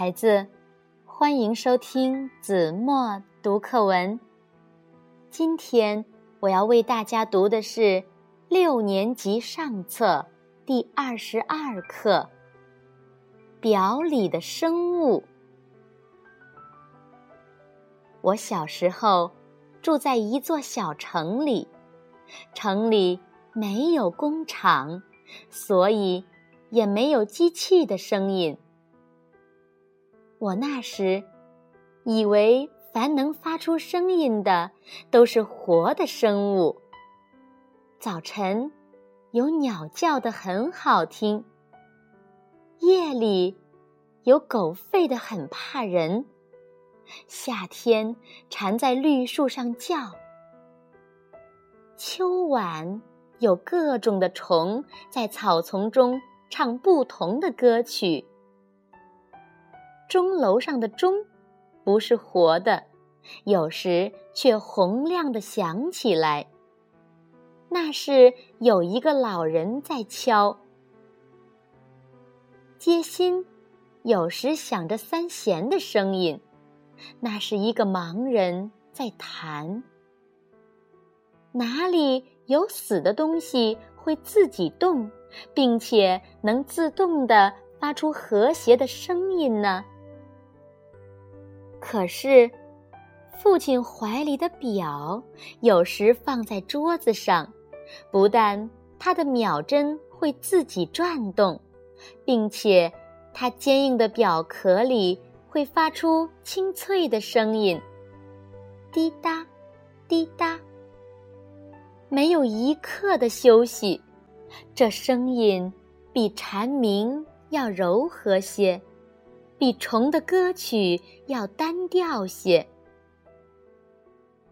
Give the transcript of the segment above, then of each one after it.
孩子，欢迎收听子墨读课文。今天我要为大家读的是六年级上册第二十二课《表里的生物》。我小时候住在一座小城里，城里没有工厂，所以也没有机器的声音。我那时以为，凡能发出声音的都是活的生物。早晨有鸟叫的很好听，夜里有狗吠的很怕人，夏天蝉在绿树上叫，秋晚有各种的虫在草丛中唱不同的歌曲。钟楼上的钟，不是活的，有时却洪亮的响起来。那是有一个老人在敲。街心有时响着三弦的声音，那是一个盲人在弹。哪里有死的东西会自己动，并且能自动的发出和谐的声音呢？可是，父亲怀里的表有时放在桌子上，不但他的秒针会自己转动，并且它坚硬的表壳里会发出清脆的声音，滴答，滴答，没有一刻的休息。这声音比蝉鸣要柔和些。比虫的歌曲要单调些。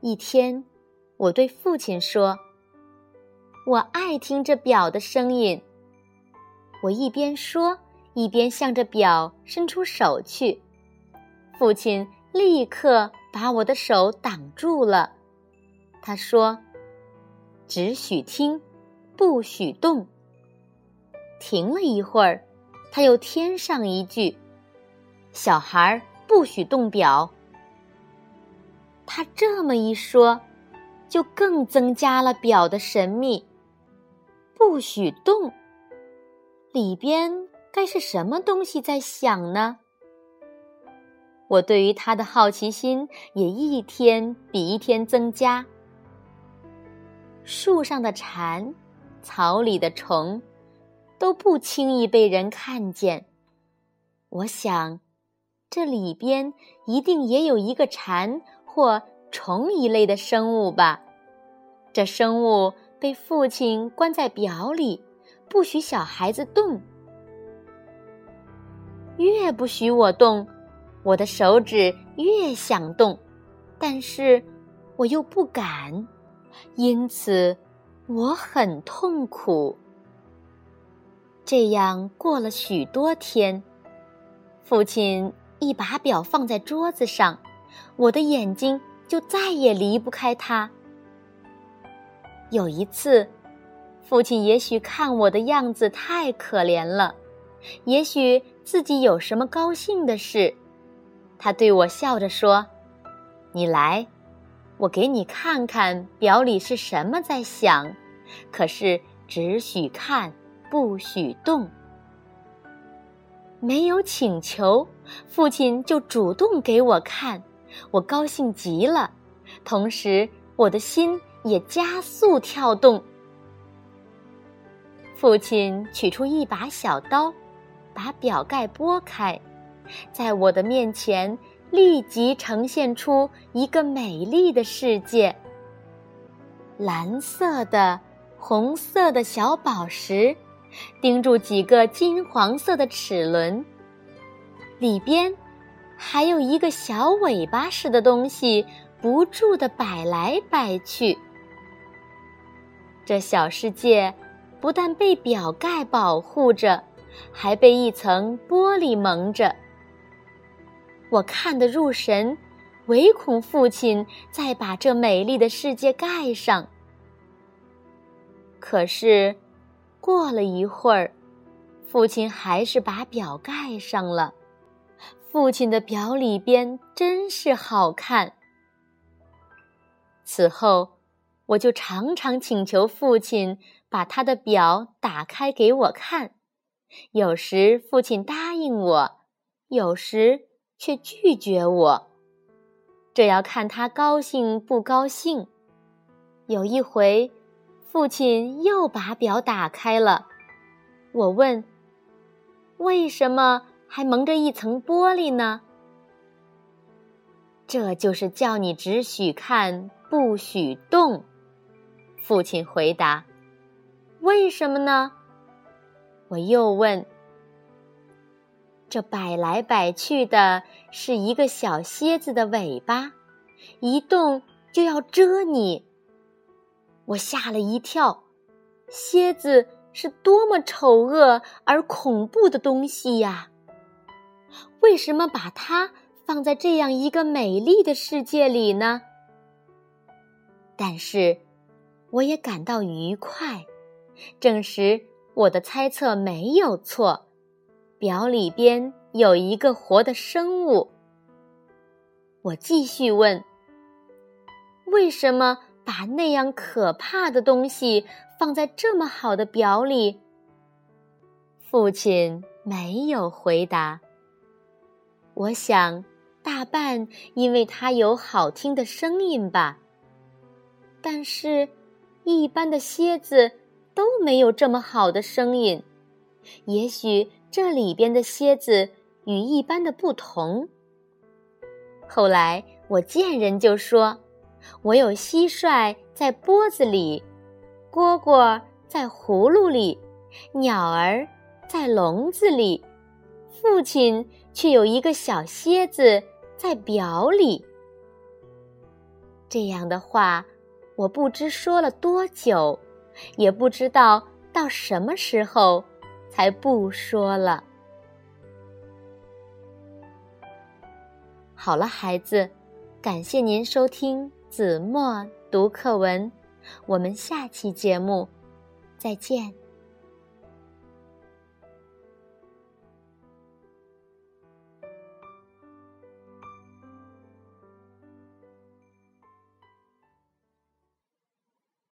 一天，我对父亲说：“我爱听这表的声音。”我一边说，一边向着表伸出手去。父亲立刻把我的手挡住了。他说：“只许听，不许动。”停了一会儿，他又添上一句。小孩不许动表。他这么一说，就更增加了表的神秘。不许动，里边该是什么东西在响呢？我对于他的好奇心也一天比一天增加。树上的蝉，草里的虫，都不轻易被人看见。我想。这里边一定也有一个蝉或虫一类的生物吧？这生物被父亲关在表里，不许小孩子动。越不许我动，我的手指越想动，但是我又不敢，因此我很痛苦。这样过了许多天，父亲。一把表放在桌子上，我的眼睛就再也离不开它。有一次，父亲也许看我的样子太可怜了，也许自己有什么高兴的事，他对我笑着说：“你来，我给你看看表里是什么在响，可是只许看，不许动。”没有请求，父亲就主动给我看，我高兴极了，同时我的心也加速跳动。父亲取出一把小刀，把表盖拨开，在我的面前立即呈现出一个美丽的世界。蓝色的、红色的小宝石。钉住几个金黄色的齿轮，里边还有一个小尾巴似的东西，不住地摆来摆去。这小世界不但被表盖保护着，还被一层玻璃蒙着。我看得入神，唯恐父亲再把这美丽的世界盖上。可是。过了一会儿，父亲还是把表盖上了。父亲的表里边真是好看。此后，我就常常请求父亲把他的表打开给我看，有时父亲答应我，有时却拒绝我，这要看他高兴不高兴。有一回，父亲又把表打开了，我问：“为什么？”还蒙着一层玻璃呢，这就是叫你只许看不许动。父亲回答：“为什么呢？”我又问：“这摆来摆去的是一个小蝎子的尾巴，一动就要蛰你。”我吓了一跳，蝎子是多么丑恶而恐怖的东西呀！为什么把它放在这样一个美丽的世界里呢？但是，我也感到愉快，证实我的猜测没有错。表里边有一个活的生物。我继续问：为什么把那样可怕的东西放在这么好的表里？父亲没有回答。我想，大半因为它有好听的声音吧。但是，一般的蝎子都没有这么好的声音。也许这里边的蝎子与一般的不同。后来我见人就说：“我有蟋蟀在钵子里，蝈蝈在葫芦里，鸟儿在笼子里。”父亲却有一个小蝎子在表里。这样的话，我不知说了多久，也不知道到什么时候才不说了。好了，孩子，感谢您收听子墨读课文，我们下期节目再见。